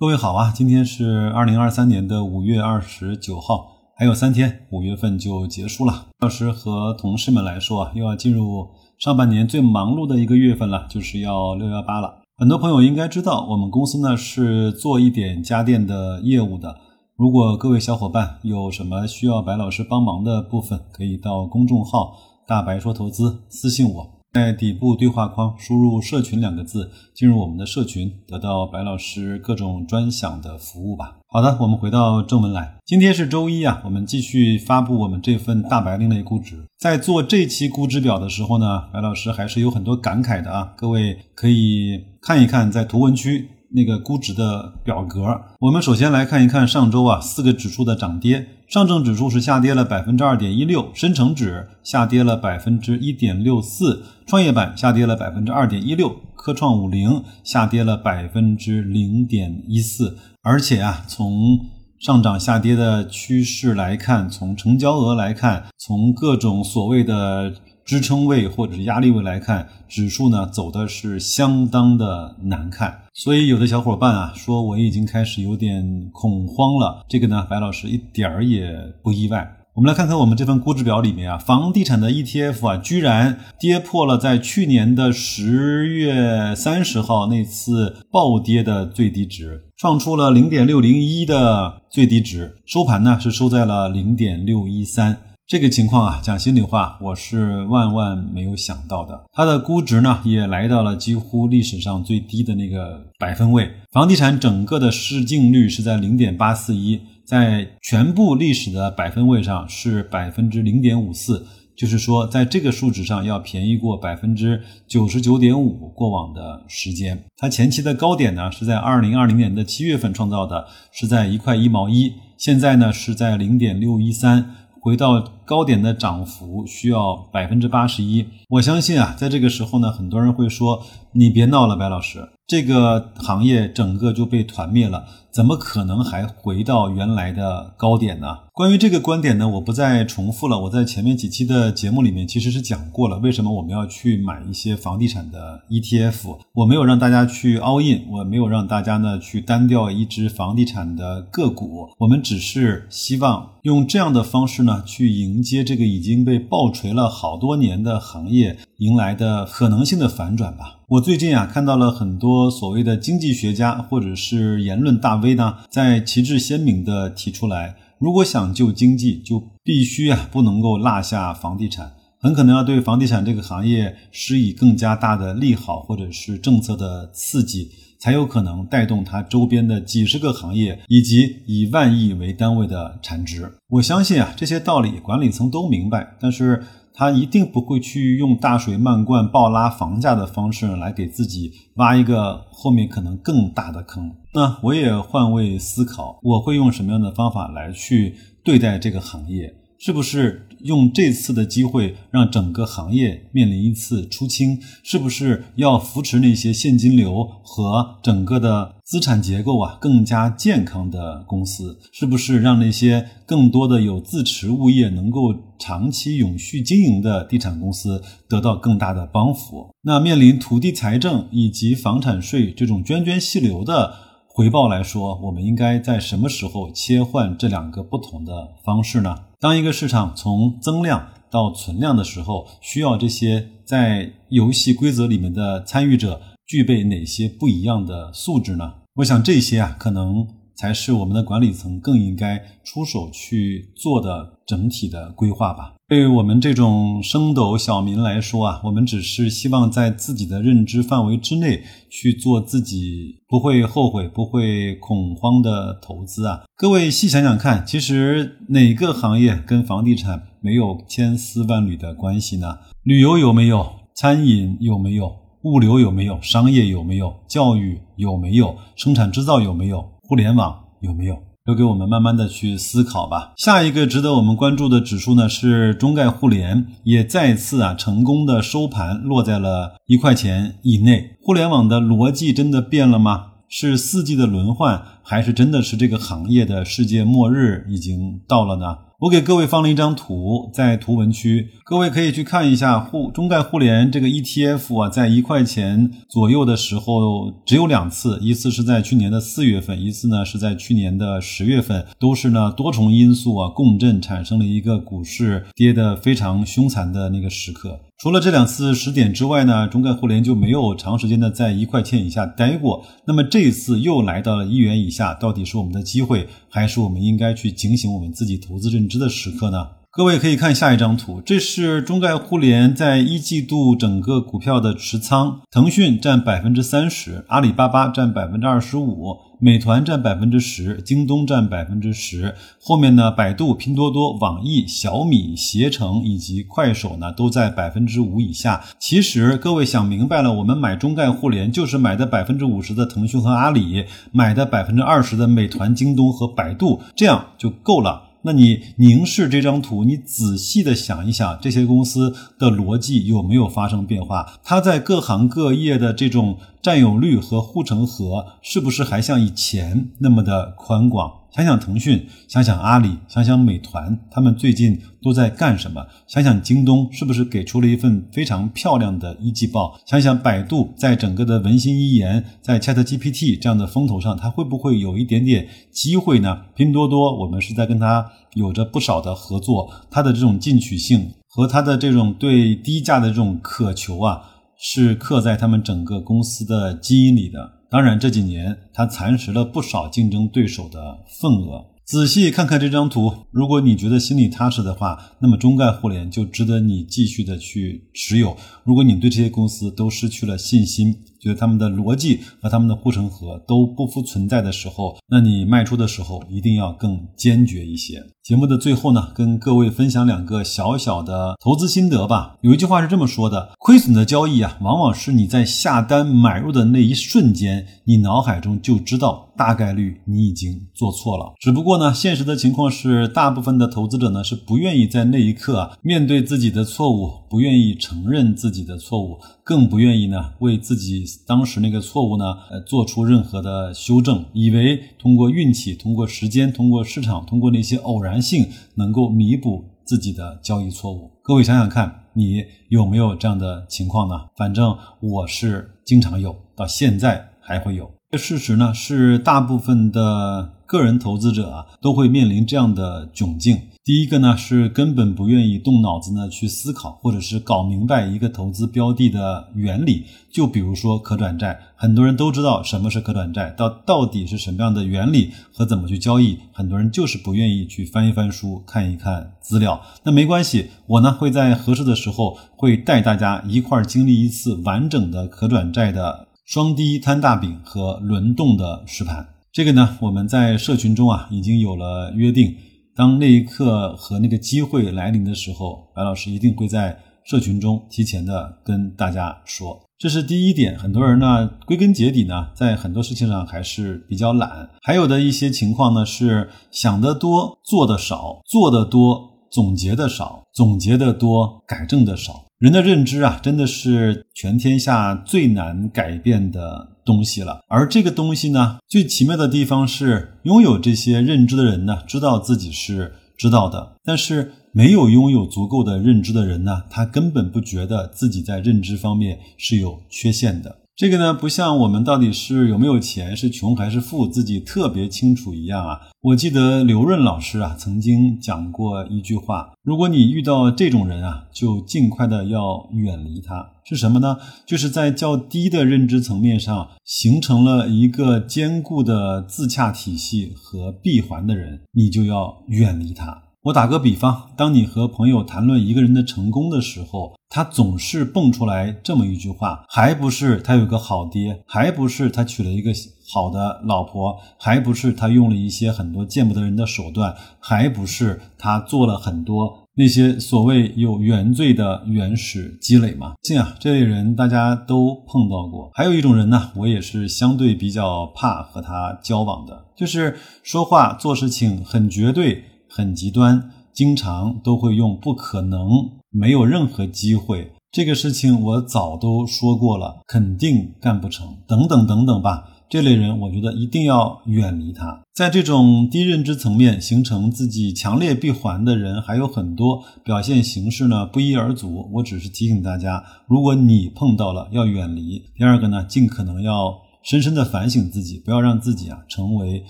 各位好啊，今天是二零二三年的五月二十九号，还有三天，五月份就结束了。老师和同事们来说啊，又要进入上半年最忙碌的一个月份了，就是要六幺八了。很多朋友应该知道，我们公司呢是做一点家电的业务的。如果各位小伙伴有什么需要白老师帮忙的部分，可以到公众号“大白说投资”私信我。在底部对话框输入“社群”两个字，进入我们的社群，得到白老师各种专享的服务吧。好的，我们回到正文来。今天是周一啊，我们继续发布我们这份大白另类估值。在做这期估值表的时候呢，白老师还是有很多感慨的啊。各位可以看一看在图文区那个估值的表格。我们首先来看一看上周啊四个指数的涨跌。上证指数是下跌了百分之二点一六，深成指下跌了百分之一点六四，创业板下跌了百分之二点一六，科创五零下跌了百分之零点一四。而且啊，从上涨下跌的趋势来看，从成交额来看，从各种所谓的。支撑位或者是压力位来看，指数呢走的是相当的难看，所以有的小伙伴啊说我已经开始有点恐慌了。这个呢，白老师一点儿也不意外。我们来看看我们这份估值表里面啊，房地产的 ETF 啊，居然跌破了在去年的十月三十号那次暴跌的最低值，创出了零点六零一的最低值，收盘呢是收在了零点六一三。这个情况啊，讲心里话，我是万万没有想到的。它的估值呢，也来到了几乎历史上最低的那个百分位。房地产整个的市净率是在零点八四一，在全部历史的百分位上是百分之零点五四，就是说，在这个数值上要便宜过百分之九十九点五过往的时间。它前期的高点呢，是在二零二零年的七月份创造的，是在一块一毛一，现在呢是在零点六一三。回到高点的涨幅需要百分之八十一，我相信啊，在这个时候呢，很多人会说：“你别闹了，白老师。”这个行业整个就被团灭了，怎么可能还回到原来的高点呢？关于这个观点呢，我不再重复了。我在前面几期的节目里面其实是讲过了，为什么我们要去买一些房地产的 ETF。我没有让大家去 all in，我没有让大家呢去单调一只房地产的个股，我们只是希望用这样的方式呢去迎接这个已经被暴锤了好多年的行业迎来的可能性的反转吧。我最近啊看到了很多所谓的经济学家或者是言论大 V 呢，在旗帜鲜明地提出来，如果想救经济，就必须啊不能够落下房地产，很可能要对房地产这个行业施以更加大的利好或者是政策的刺激，才有可能带动它周边的几十个行业以及以万亿为单位的产值。我相信啊这些道理管理层都明白，但是。他一定不会去用大水漫灌、暴拉房价的方式来给自己挖一个后面可能更大的坑。那我也换位思考，我会用什么样的方法来去对待这个行业？是不是用这次的机会让整个行业面临一次出清？是不是要扶持那些现金流和整个的资产结构啊更加健康的公司？是不是让那些更多的有自持物业能够长期永续经营的地产公司得到更大的帮扶？那面临土地财政以及房产税这种涓涓细流的回报来说，我们应该在什么时候切换这两个不同的方式呢？当一个市场从增量到存量的时候，需要这些在游戏规则里面的参与者具备哪些不一样的素质呢？我想这些啊，可能才是我们的管理层更应该出手去做的整体的规划吧。对于我们这种升斗小民来说啊，我们只是希望在自己的认知范围之内去做自己不会后悔、不会恐慌的投资啊。各位细想想看，其实哪个行业跟房地产没有千丝万缕的关系呢？旅游有没有？餐饮有没有？物流有没有？商业有没有？教育有没有？生产制造有没有？互联网有没有？留给我们慢慢的去思考吧。下一个值得我们关注的指数呢是中概互联，也再次啊成功的收盘落在了一块钱以内。互联网的逻辑真的变了吗？是四季的轮换，还是真的是这个行业的世界末日已经到了呢？我给各位放了一张图在图文区，各位可以去看一下互中概互联这个 ETF 啊，在一块钱左右的时候只有两次，一次是在去年的四月份，一次呢是在去年的十月份，都是呢多重因素啊共振产生了一个股市跌得非常凶残的那个时刻。除了这两次十点之外呢，中概互联就没有长时间的在一块钱以下待过。那么这一次又来到了一元以下，到底是我们的机会，还是我们应该去警醒我们自己投资认知的时刻呢？各位可以看下一张图，这是中概互联在一季度整个股票的持仓，腾讯占百分之三十，阿里巴巴占百分之二十五，美团占百分之十，京东占百分之十，后面呢，百度、拼多多、网易、小米、携程以及快手呢都在百分之五以下。其实各位想明白了，我们买中概互联就是买的百分之五十的腾讯和阿里，买的百分之二十的美团、京东和百度，这样就够了。那你凝视这张图，你仔细的想一想，这些公司的逻辑有没有发生变化？它在各行各业的这种占有率和护城河，是不是还像以前那么的宽广？想想腾讯，想想阿里，想想美团，他们最近都在干什么？想想京东，是不是给出了一份非常漂亮的一季报？想想百度，在整个的文心一言，在 ChatGPT 这样的风头上，它会不会有一点点机会呢？拼多多，我们是在跟它有着不少的合作，它的这种进取性和它的这种对低价的这种渴求啊，是刻在他们整个公司的基因里的。当然，这几年它蚕食了不少竞争对手的份额。仔细看看这张图，如果你觉得心里踏实的话，那么中概互联就值得你继续的去持有。如果你对这些公司都失去了信心，觉得他们的逻辑和他们的护城河都不复存在的时候，那你卖出的时候一定要更坚决一些。节目的最后呢，跟各位分享两个小小的投资心得吧。有一句话是这么说的：亏损的交易啊，往往是你在下单买入的那一瞬间，你脑海中就知道大概率你已经做错了。只不过呢，现实的情况是，大部分的投资者呢是不愿意在那一刻啊面对自己的错误，不愿意承认自己的错误，更不愿意呢为自己当时那个错误呢呃做出任何的修正，以为通过运气、通过时间、通过市场、通过那些偶然。性能够弥补自己的交易错误，各位想想看，你有没有这样的情况呢？反正我是经常有，到现在还会有。这事实呢，是大部分的个人投资者啊都会面临这样的窘境。第一个呢是根本不愿意动脑子呢去思考，或者是搞明白一个投资标的的原理。就比如说可转债，很多人都知道什么是可转债，到到底是什么样的原理和怎么去交易，很多人就是不愿意去翻一翻书，看一看资料。那没关系，我呢会在合适的时候会带大家一块儿经历一次完整的可转债的双低摊大饼和轮动的实盘。这个呢我们在社群中啊已经有了约定。当那一刻和那个机会来临的时候，白老师一定会在社群中提前的跟大家说。这是第一点。很多人呢，归根结底呢，在很多事情上还是比较懒。还有的一些情况呢，是想得多，做的少；做的多，总结的少；总结的多，改正的少。人的认知啊，真的是全天下最难改变的东西了。而这个东西呢，最奇妙的地方是，拥有这些认知的人呢，知道自己是知道的；但是没有拥有足够的认知的人呢，他根本不觉得自己在认知方面是有缺陷的。这个呢，不像我们到底是有没有钱，是穷还是富，自己特别清楚一样啊。我记得刘润老师啊曾经讲过一句话：如果你遇到这种人啊，就尽快的要远离他。是什么呢？就是在较低的认知层面上形成了一个坚固的自洽体系和闭环的人，你就要远离他。我打个比方，当你和朋友谈论一个人的成功的时候，他总是蹦出来这么一句话：还不是他有个好爹，还不是他娶了一个好的老婆，还不是他用了一些很多见不得人的手段，还不是他做了很多那些所谓有原罪的原始积累吗？信啊，这类人大家都碰到过。还有一种人呢，我也是相对比较怕和他交往的，就是说话做事情很绝对。很极端，经常都会用不可能、没有任何机会，这个事情我早都说过了，肯定干不成，等等等等吧。这类人，我觉得一定要远离他。在这种低认知层面形成自己强烈闭环的人还有很多，表现形式呢不一而足。我只是提醒大家，如果你碰到了，要远离。第二个呢，尽可能要深深的反省自己，不要让自己啊成为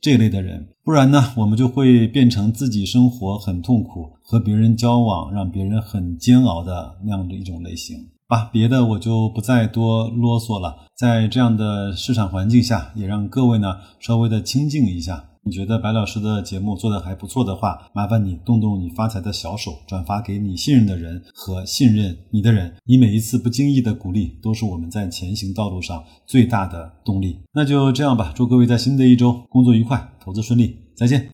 这类的人，不然呢，我们就会变成自己生活很痛苦，和别人交往让别人很煎熬的那样的一种类型。吧，别的我就不再多啰嗦了。在这样的市场环境下，也让各位呢稍微的清静一下。你觉得白老师的节目做的还不错的话，麻烦你动动你发财的小手，转发给你信任的人和信任你的人。你每一次不经意的鼓励，都是我们在前行道路上最大的动力。那就这样吧，祝各位在新的一周工作愉快，投资顺利，再见。